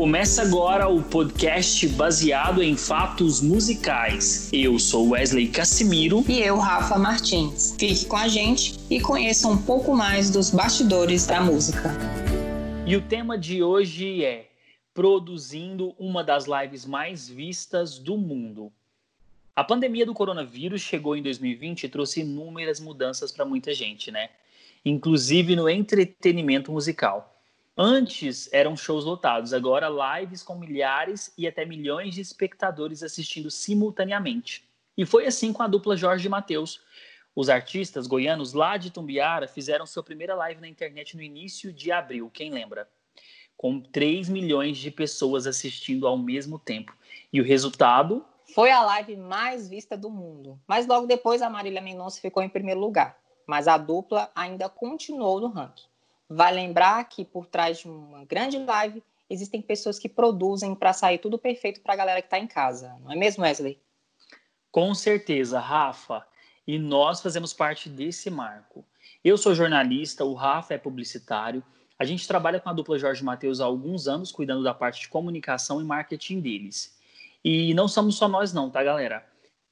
Começa agora o podcast baseado em fatos musicais. Eu sou Wesley Cassimiro. E eu, Rafa Martins. Fique com a gente e conheça um pouco mais dos bastidores da música. E o tema de hoje é produzindo uma das lives mais vistas do mundo. A pandemia do coronavírus chegou em 2020 e trouxe inúmeras mudanças para muita gente, né? Inclusive no entretenimento musical. Antes eram shows lotados, agora lives com milhares e até milhões de espectadores assistindo simultaneamente. E foi assim com a dupla Jorge e Matheus. Os artistas goianos lá de Tumbiara fizeram sua primeira live na internet no início de abril, quem lembra? Com 3 milhões de pessoas assistindo ao mesmo tempo. E o resultado? Foi a live mais vista do mundo. Mas logo depois a Marília Mendonça ficou em primeiro lugar. Mas a dupla ainda continuou no ranking. Vai lembrar que por trás de uma grande live existem pessoas que produzem para sair tudo perfeito para a galera que está em casa, não é mesmo, Wesley? Com certeza, Rafa. E nós fazemos parte desse marco. Eu sou jornalista, o Rafa é publicitário. A gente trabalha com a dupla Jorge Matheus há alguns anos, cuidando da parte de comunicação e marketing deles. E não somos só nós, não, tá, galera?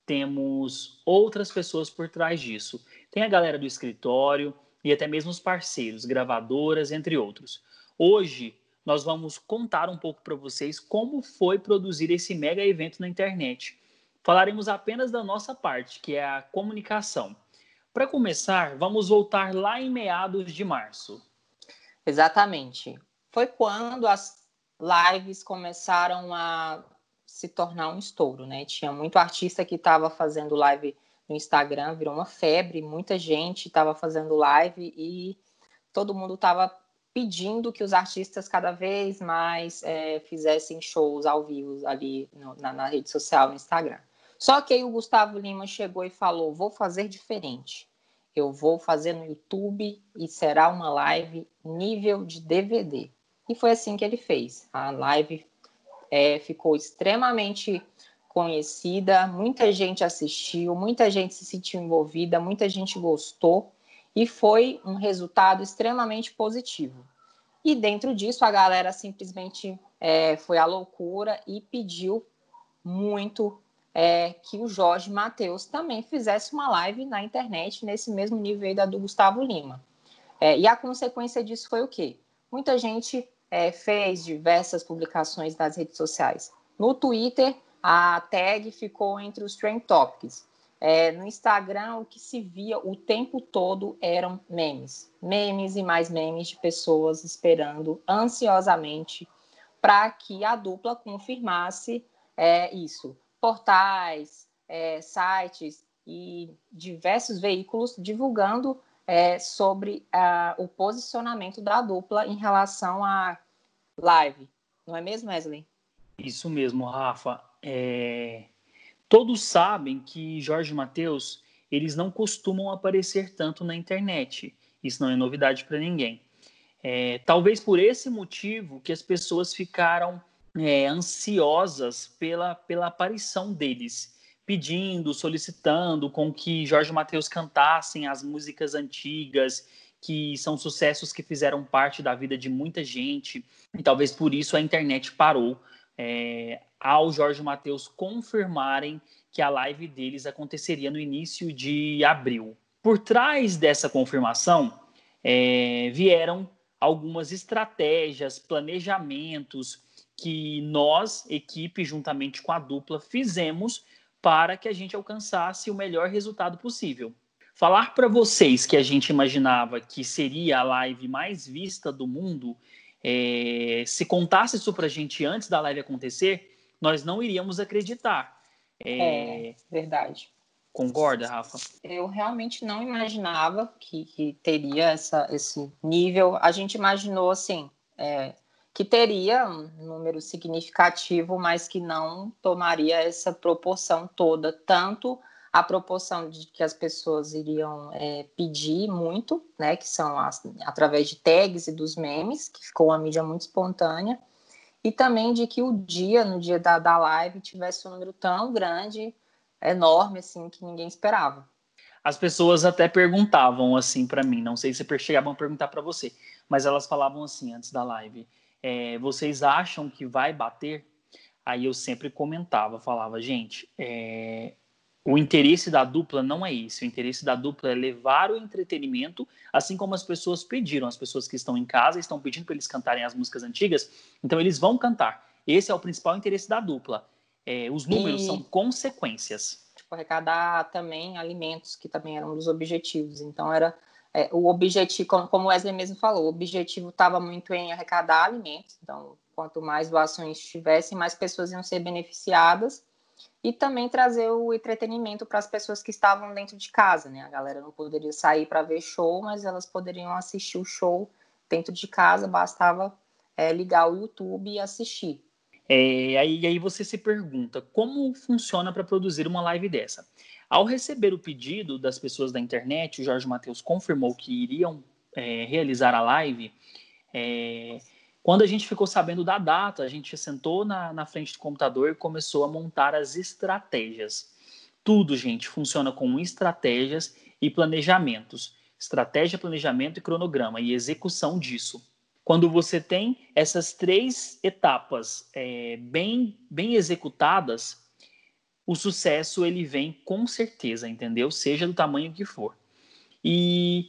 Temos outras pessoas por trás disso. Tem a galera do escritório, e até mesmo os parceiros, gravadoras, entre outros. Hoje, nós vamos contar um pouco para vocês como foi produzir esse mega evento na internet. Falaremos apenas da nossa parte, que é a comunicação. Para começar, vamos voltar lá em meados de março. Exatamente. Foi quando as lives começaram a se tornar um estouro, né? Tinha muito artista que estava fazendo live no Instagram, virou uma febre, muita gente estava fazendo live e todo mundo estava pedindo que os artistas cada vez mais é, fizessem shows ao vivo ali no, na, na, rede social, no Instagram. Só que aí o Gustavo Lima chegou e falou: vou fazer diferente. Eu vou fazer no YouTube e será uma live nível de DVD. E foi assim que ele fez. A live é, ficou extremamente conhecida, muita gente assistiu, muita gente se sentiu envolvida, muita gente gostou e foi um resultado extremamente positivo. E dentro disso, a galera simplesmente é, foi à loucura e pediu muito é, que o Jorge Matheus também fizesse uma live na internet nesse mesmo nível da do Gustavo Lima. É, e a consequência disso foi o quê? Muita gente é, fez diversas publicações nas redes sociais. No Twitter, a tag ficou entre os trend topics. É, no Instagram, o que se via o tempo todo eram memes. Memes e mais memes de pessoas esperando ansiosamente para que a dupla confirmasse é, isso. Portais, é, sites e diversos veículos divulgando é, sobre o posicionamento da dupla em relação à live. Não é mesmo, Wesley? Isso mesmo, Rafa. É... Todos sabem que Jorge Mateus eles não costumam aparecer tanto na internet. Isso não é novidade para ninguém. É, talvez por esse motivo que as pessoas ficaram é, ansiosas pela, pela aparição deles, pedindo, solicitando com que Jorge Mateus cantassem as músicas antigas, que são sucessos que fizeram parte da vida de muita gente. E talvez por isso a internet parou é, ao Jorge Matheus confirmarem que a live deles aconteceria no início de abril. Por trás dessa confirmação é, vieram algumas estratégias, planejamentos que nós, equipe, juntamente com a dupla, fizemos para que a gente alcançasse o melhor resultado possível. Falar para vocês que a gente imaginava que seria a live mais vista do mundo, é, se contasse isso para a gente antes da live acontecer, nós não iríamos acreditar. É, é verdade. Concorda, Rafa? Eu realmente não imaginava que, que teria essa, esse nível. A gente imaginou, assim, é, que teria um número significativo, mas que não tomaria essa proporção toda, tanto a proporção de que as pessoas iriam é, pedir muito, né, que são as, através de tags e dos memes, que ficou uma mídia muito espontânea, e também de que o dia, no dia da, da live, tivesse um número tão grande, enorme, assim, que ninguém esperava. As pessoas até perguntavam assim para mim, não sei se chegavam a perguntar para você, mas elas falavam assim antes da live: é, vocês acham que vai bater? Aí eu sempre comentava, falava, gente, é, o interesse da dupla não é esse. O interesse da dupla é levar o entretenimento, assim como as pessoas pediram. As pessoas que estão em casa estão pedindo para eles cantarem as músicas antigas, então eles vão cantar. Esse é o principal interesse da dupla. É, os números e, são consequências. Tipo, arrecadar também alimentos, que também eram um dos objetivos. Então, era é, o objetivo, como, como o Wesley mesmo falou, o objetivo estava muito em arrecadar alimentos. Então, quanto mais doações tivessem, mais pessoas iam ser beneficiadas e também trazer o entretenimento para as pessoas que estavam dentro de casa, né? A galera não poderia sair para ver show, mas elas poderiam assistir o show dentro de casa, bastava é, ligar o YouTube e assistir. É, aí, aí você se pergunta como funciona para produzir uma live dessa. Ao receber o pedido das pessoas da internet, o Jorge Matheus confirmou que iriam é, realizar a live. É, quando a gente ficou sabendo da data, a gente sentou na, na frente do computador e começou a montar as estratégias. Tudo, gente, funciona com estratégias e planejamentos. Estratégia, planejamento e cronograma e execução disso. Quando você tem essas três etapas é, bem, bem executadas, o sucesso ele vem com certeza, entendeu? Seja do tamanho que for. E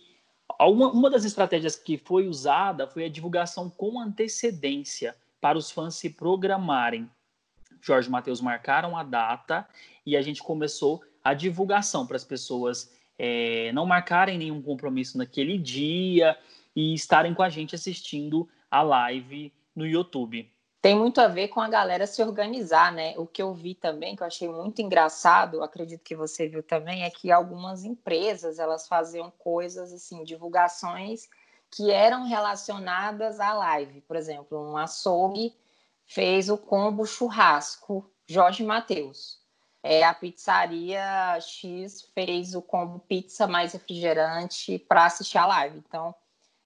uma, uma das estratégias que foi usada foi a divulgação com antecedência para os fãs se programarem. Jorge e Matheus marcaram a data e a gente começou a divulgação para as pessoas é, não marcarem nenhum compromisso naquele dia e estarem com a gente assistindo a live no YouTube tem muito a ver com a galera se organizar, né? O que eu vi também, que eu achei muito engraçado, acredito que você viu também, é que algumas empresas elas faziam coisas assim, divulgações que eram relacionadas à live. Por exemplo, um açougue fez o combo churrasco Jorge Mateus. É, a pizzaria X fez o combo pizza mais refrigerante para assistir a live. Então,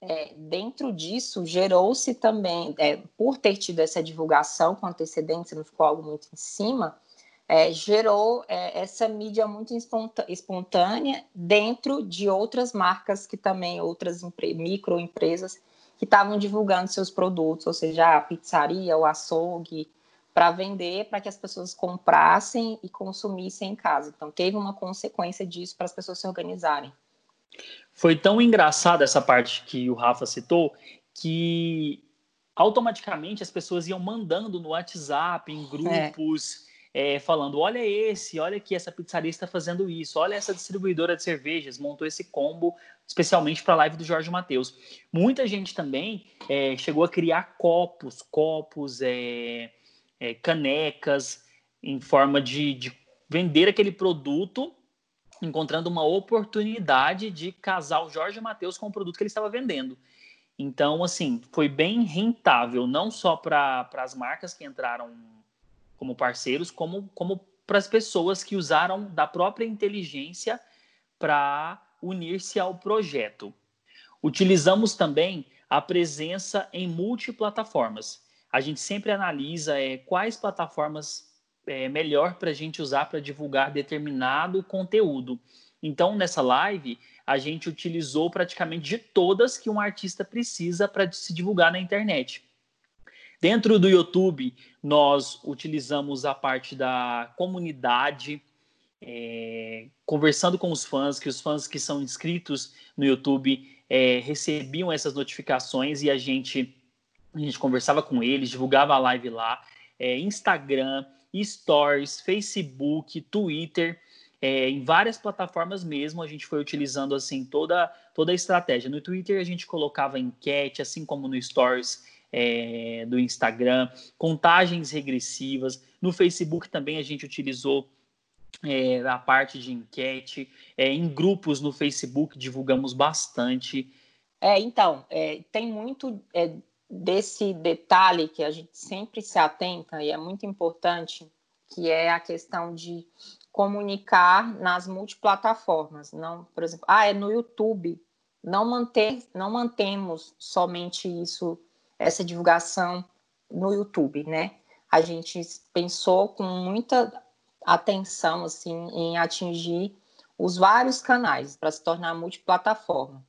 é, dentro disso, gerou-se também, é, por ter tido essa divulgação com antecedência, não ficou algo muito em cima, é, gerou é, essa mídia muito espontânea dentro de outras marcas que também, outras microempresas que estavam divulgando seus produtos, ou seja, a pizzaria, o açougue, para vender, para que as pessoas comprassem e consumissem em casa. Então, teve uma consequência disso para as pessoas se organizarem. Foi tão engraçada essa parte que o Rafa citou que automaticamente as pessoas iam mandando no WhatsApp, em grupos, é. É, falando: olha esse, olha que essa pizzaria está fazendo isso, olha essa distribuidora de cervejas montou esse combo especialmente para a live do Jorge Matheus. Muita gente também é, chegou a criar copos, copos, é, é, canecas em forma de, de vender aquele produto encontrando uma oportunidade de casar o Jorge Matheus com o produto que ele estava vendendo. Então, assim, foi bem rentável, não só para as marcas que entraram como parceiros, como, como para as pessoas que usaram da própria inteligência para unir-se ao projeto. Utilizamos também a presença em multiplataformas. A gente sempre analisa é, quais plataformas é, melhor para a gente usar para divulgar determinado conteúdo. Então, nessa live, a gente utilizou praticamente de todas que um artista precisa para se divulgar na internet. Dentro do YouTube, nós utilizamos a parte da comunidade, é, conversando com os fãs, que os fãs que são inscritos no YouTube é, recebiam essas notificações e a gente, a gente conversava com eles, divulgava a live lá. É, Instagram, Stories, Facebook, Twitter, é, em várias plataformas mesmo, a gente foi utilizando assim toda, toda a estratégia. No Twitter a gente colocava enquete, assim como no Stories é, do Instagram, contagens regressivas. No Facebook também a gente utilizou é, a parte de enquete. É, em grupos no Facebook divulgamos bastante. É, então, é, tem muito é, desse detalhe que a gente sempre se atenta e é muito importante, que é a questão de comunicar nas multiplataformas, não, por exemplo, ah, é no YouTube. Não manter, não mantemos somente isso, essa divulgação no YouTube, né? A gente pensou com muita atenção assim em atingir os vários canais para se tornar multiplataforma.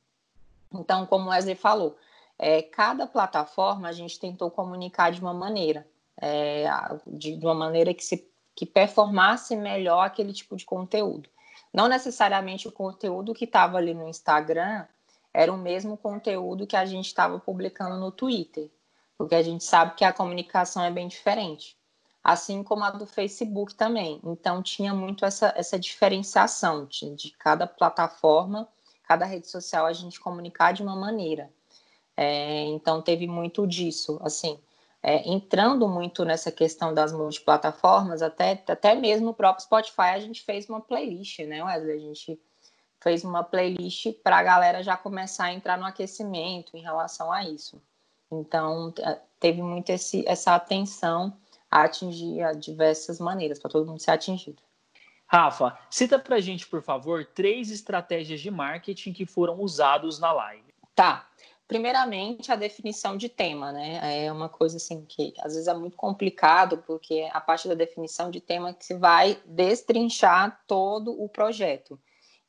Então, como o Wesley falou, é, cada plataforma a gente tentou comunicar de uma maneira, é, de, de uma maneira que se que performasse melhor aquele tipo de conteúdo. Não necessariamente o conteúdo que estava ali no Instagram era o mesmo conteúdo que a gente estava publicando no Twitter, porque a gente sabe que a comunicação é bem diferente, assim como a do Facebook também. Então tinha muito essa, essa diferenciação de, de cada plataforma, cada rede social a gente comunicar de uma maneira. É, então teve muito disso, assim, é, entrando muito nessa questão das multiplataformas, até, até mesmo o próprio Spotify a gente fez uma playlist, né, Wesley? A gente fez uma playlist para a galera já começar a entrar no aquecimento em relação a isso. Então, teve muito esse, essa atenção a atingir a diversas maneiras, para todo mundo ser atingido. Rafa, cita para a gente, por favor, três estratégias de marketing que foram usados na live. Tá. Primeiramente, a definição de tema, né? É uma coisa assim que às vezes é muito complicado, porque a parte da definição de tema que se vai destrinchar todo o projeto.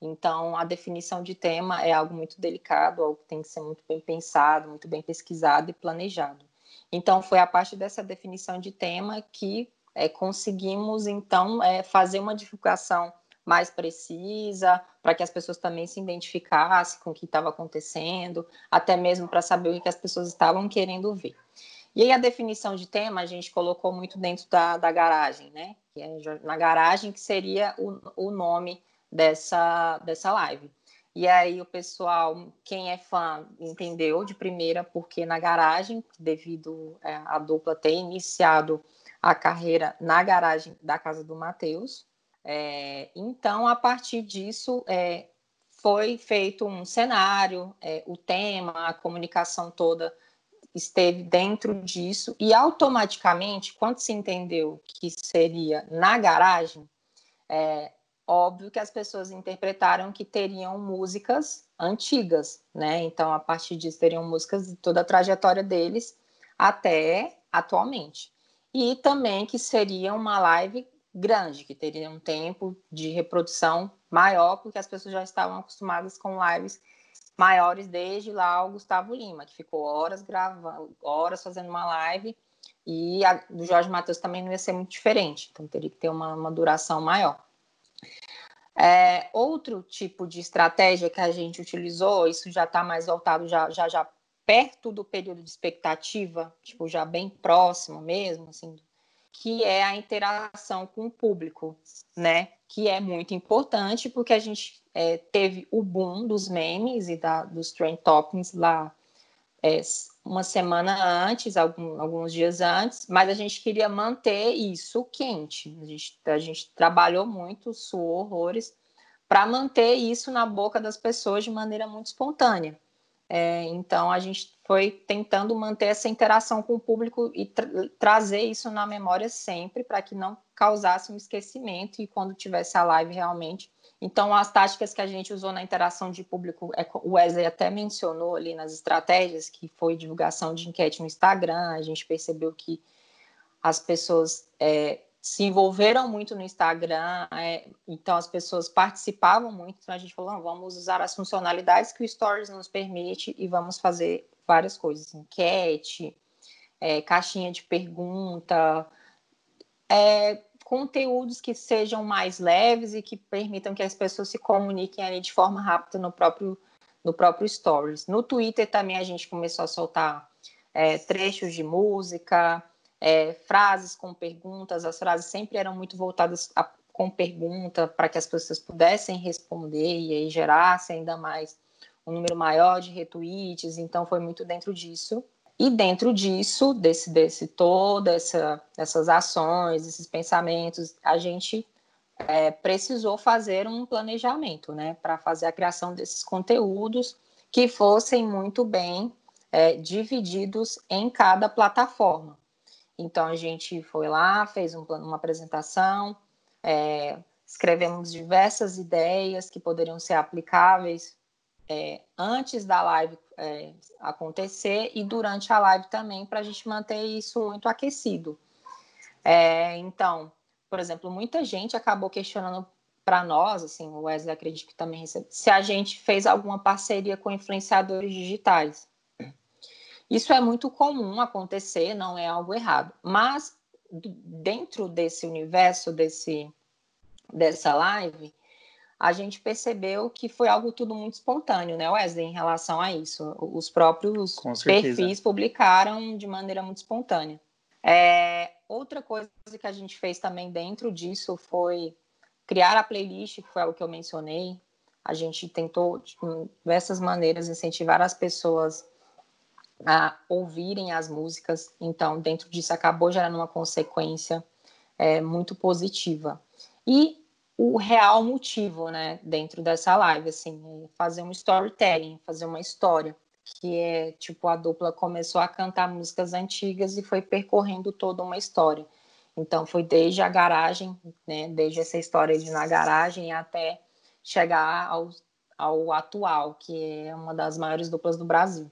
Então, a definição de tema é algo muito delicado, algo que tem que ser muito bem pensado, muito bem pesquisado e planejado. Então, foi a partir dessa definição de tema que é, conseguimos, então, é, fazer uma divulgação mais precisa, para que as pessoas também se identificassem com o que estava acontecendo, até mesmo para saber o que as pessoas estavam querendo ver. E aí a definição de tema a gente colocou muito dentro da, da garagem, né? É na garagem que seria o, o nome dessa, dessa live. E aí o pessoal, quem é fã, entendeu de primeira, porque na garagem, devido é, a dupla ter iniciado a carreira na garagem da casa do Matheus, é, então, a partir disso, é, foi feito um cenário, é, o tema, a comunicação toda esteve dentro disso, e automaticamente, quando se entendeu que seria na garagem, é, óbvio que as pessoas interpretaram que teriam músicas antigas, né? Então, a partir disso, teriam músicas de toda a trajetória deles até atualmente. E também que seria uma live grande, que teria um tempo de reprodução maior, porque as pessoas já estavam acostumadas com lives maiores desde lá o Gustavo Lima, que ficou horas gravando, horas fazendo uma live, e a do Jorge Matheus também não ia ser muito diferente, então teria que ter uma, uma duração maior. É, outro tipo de estratégia que a gente utilizou, isso já está mais voltado já, já, já perto do período de expectativa, tipo, já bem próximo mesmo, assim, que é a interação com o público, né? Que é muito importante porque a gente é, teve o boom dos memes e da, dos trend toppings lá é, uma semana antes, algum, alguns dias antes, mas a gente queria manter isso quente. A gente, a gente trabalhou muito, suou horrores, para manter isso na boca das pessoas de maneira muito espontânea. É, então a gente foi tentando manter essa interação com o público e tra trazer isso na memória sempre para que não causasse um esquecimento e quando tivesse a live realmente. Então as táticas que a gente usou na interação de público, é, o Wesley até mencionou ali nas estratégias que foi divulgação de enquete no Instagram, a gente percebeu que as pessoas é, se envolveram muito no Instagram, é, então as pessoas participavam muito, então a gente falou, vamos usar as funcionalidades que o Stories nos permite e vamos fazer várias coisas, enquete, é, caixinha de pergunta, é, conteúdos que sejam mais leves e que permitam que as pessoas se comuniquem ali de forma rápida no próprio, no próprio Stories. No Twitter também a gente começou a soltar é, trechos de música, é, frases com perguntas, as frases sempre eram muito voltadas a, com pergunta para que as pessoas pudessem responder e aí gerasse ainda mais um número maior de retweets, então foi muito dentro disso. E dentro disso, desse, desse toda essa, essas ações, esses pensamentos, a gente é, precisou fazer um planejamento, né, para fazer a criação desses conteúdos que fossem muito bem é, divididos em cada plataforma. Então a gente foi lá, fez um, uma apresentação, é, escrevemos diversas ideias que poderiam ser aplicáveis é, antes da live é, acontecer e durante a live também, para a gente manter isso muito aquecido. É, então, por exemplo, muita gente acabou questionando para nós, assim, o Wesley acredito que também recebe, se a gente fez alguma parceria com influenciadores digitais. Isso é muito comum acontecer, não é algo errado. Mas dentro desse universo, desse, dessa live, a gente percebeu que foi algo tudo muito espontâneo, né, Wesley, em relação a isso. Os próprios perfis publicaram de maneira muito espontânea. É, outra coisa que a gente fez também dentro disso foi criar a playlist, que foi o que eu mencionei. A gente tentou, de diversas maneiras, incentivar as pessoas a ouvirem as músicas. Então, dentro disso, acabou gerando uma consequência é, muito positiva. E o real motivo, né, dentro dessa live, assim, é fazer um storytelling, fazer uma história, que é, tipo, a dupla começou a cantar músicas antigas e foi percorrendo toda uma história. Então, foi desde a garagem, né, desde essa história de na garagem até chegar ao, ao atual, que é uma das maiores duplas do Brasil.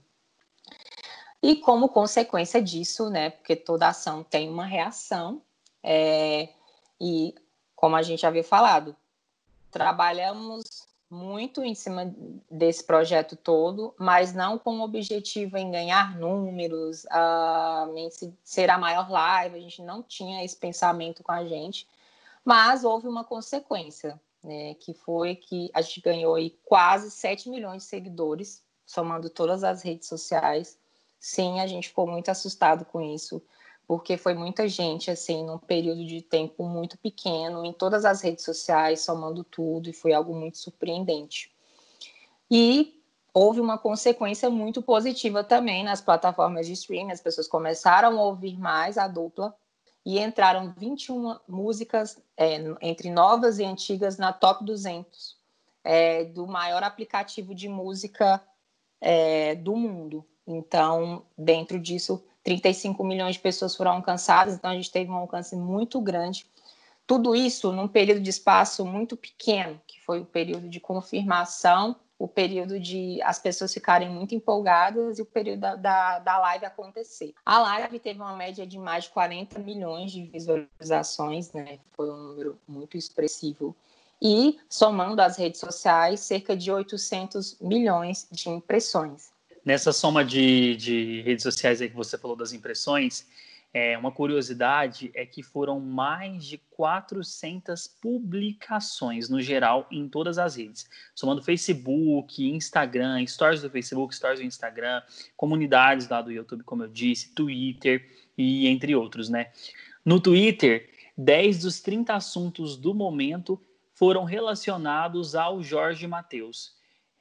E como consequência disso, né, porque toda ação tem uma reação, é, e como a gente havia falado, trabalhamos muito em cima desse projeto todo, mas não com o objetivo em ganhar números, uh, em ser a maior live, a gente não tinha esse pensamento com a gente, mas houve uma consequência, né, que foi que a gente ganhou aí quase 7 milhões de seguidores, somando todas as redes sociais. Sim, a gente ficou muito assustado com isso porque foi muita gente, assim, num período de tempo muito pequeno, em todas as redes sociais, somando tudo, e foi algo muito surpreendente. E houve uma consequência muito positiva também nas plataformas de streaming, as pessoas começaram a ouvir mais a dupla, e entraram 21 músicas, é, entre novas e antigas, na top 200 é, do maior aplicativo de música é, do mundo. Então, dentro disso, 35 milhões de pessoas foram alcançadas, então a gente teve um alcance muito grande. Tudo isso num período de espaço muito pequeno, que foi o período de confirmação, o período de as pessoas ficarem muito empolgadas e o período da, da, da live acontecer. A live teve uma média de mais de 40 milhões de visualizações, né? Foi um número muito expressivo. E, somando as redes sociais, cerca de 800 milhões de impressões. Nessa soma de, de redes sociais aí que você falou das impressões, é, uma curiosidade é que foram mais de 400 publicações no geral em todas as redes, somando Facebook, Instagram, stories do Facebook, stories do Instagram, comunidades lá do YouTube, como eu disse, Twitter e entre outros, né? No Twitter, 10 dos 30 assuntos do momento foram relacionados ao Jorge Mateus.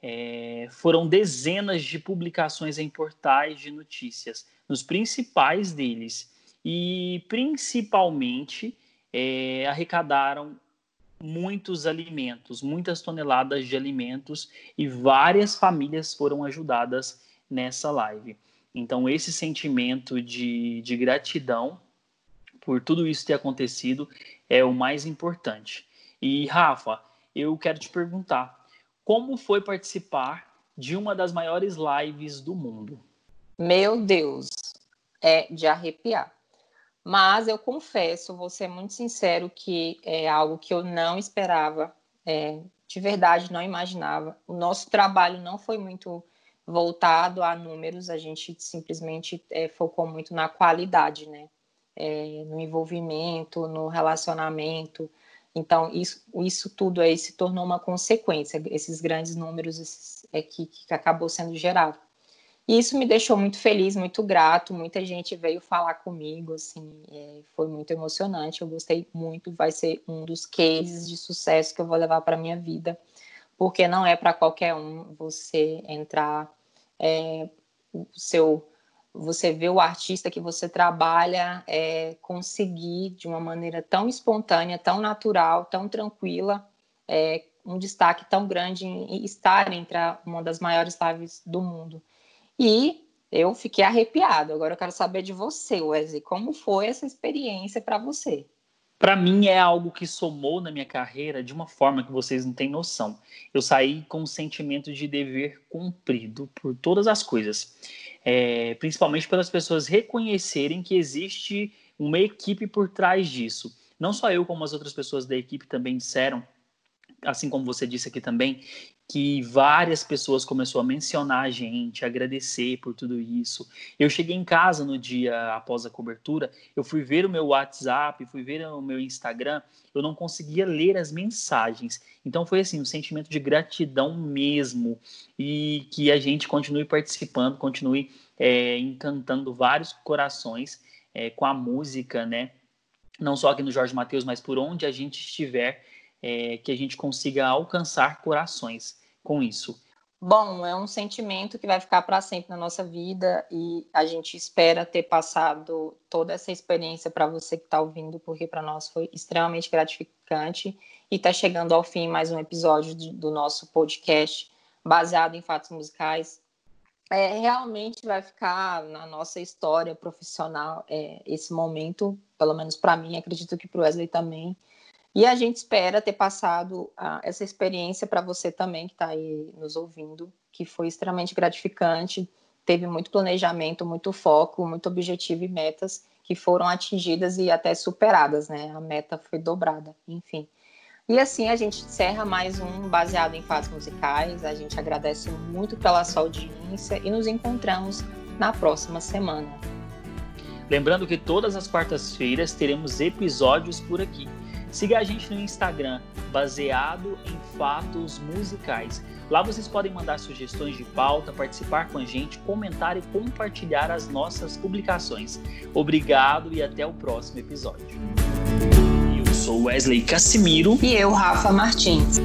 É, foram dezenas de publicações em portais de notícias, nos principais deles, e principalmente é, arrecadaram muitos alimentos, muitas toneladas de alimentos, e várias famílias foram ajudadas nessa live. Então, esse sentimento de, de gratidão por tudo isso ter acontecido é o mais importante. E, Rafa, eu quero te perguntar como foi participar de uma das maiores lives do mundo? Meu Deus, é de arrepiar. Mas eu confesso, vou ser muito sincero, que é algo que eu não esperava, é, de verdade não imaginava. O nosso trabalho não foi muito voltado a números, a gente simplesmente é, focou muito na qualidade, né? É, no envolvimento, no relacionamento, então, isso, isso tudo aí se tornou uma consequência, esses grandes números esses, é, que, que acabou sendo gerado. E isso me deixou muito feliz, muito grato. Muita gente veio falar comigo, assim, é, foi muito emocionante. Eu gostei muito. Vai ser um dos cases de sucesso que eu vou levar para minha vida, porque não é para qualquer um você entrar, é, o seu você vê o artista que você trabalha é, conseguir de uma maneira tão espontânea, tão natural, tão tranquila, é, um destaque tão grande em estar entre uma das maiores lives do mundo. E eu fiquei arrepiado. Agora eu quero saber de você, Wesley, como foi essa experiência para você? Para mim é algo que somou na minha carreira de uma forma que vocês não têm noção. Eu saí com um sentimento de dever cumprido por todas as coisas é, principalmente pelas pessoas reconhecerem que existe uma equipe por trás disso. Não só eu, como as outras pessoas da equipe também disseram, assim como você disse aqui também, que várias pessoas começaram a mencionar a gente, agradecer por tudo isso. Eu cheguei em casa no dia após a cobertura, eu fui ver o meu WhatsApp, fui ver o meu Instagram, eu não conseguia ler as mensagens. Então foi assim, um sentimento de gratidão mesmo e que a gente continue participando, continue é, encantando vários corações é, com a música, né? Não só aqui no Jorge Mateus, mas por onde a gente estiver é, que a gente consiga alcançar corações com isso. Bom, é um sentimento que vai ficar para sempre na nossa vida e a gente espera ter passado toda essa experiência para você que está ouvindo, porque para nós foi extremamente gratificante e está chegando ao fim mais um episódio do nosso podcast baseado em fatos musicais. É, realmente vai ficar na nossa história profissional é, esse momento, pelo menos para mim, acredito que para o Wesley também, e a gente espera ter passado uh, essa experiência para você também que está aí nos ouvindo, que foi extremamente gratificante, teve muito planejamento, muito foco, muito objetivo e metas que foram atingidas e até superadas, né? A meta foi dobrada, enfim. E assim a gente encerra mais um baseado em fatos musicais. A gente agradece muito pela sua audiência e nos encontramos na próxima semana. Lembrando que todas as quartas-feiras teremos episódios por aqui. Siga a gente no Instagram, baseado em fatos musicais. Lá vocês podem mandar sugestões de pauta, participar com a gente, comentar e compartilhar as nossas publicações. Obrigado e até o próximo episódio. Eu sou Wesley Cassimiro. E eu, Rafa Martins.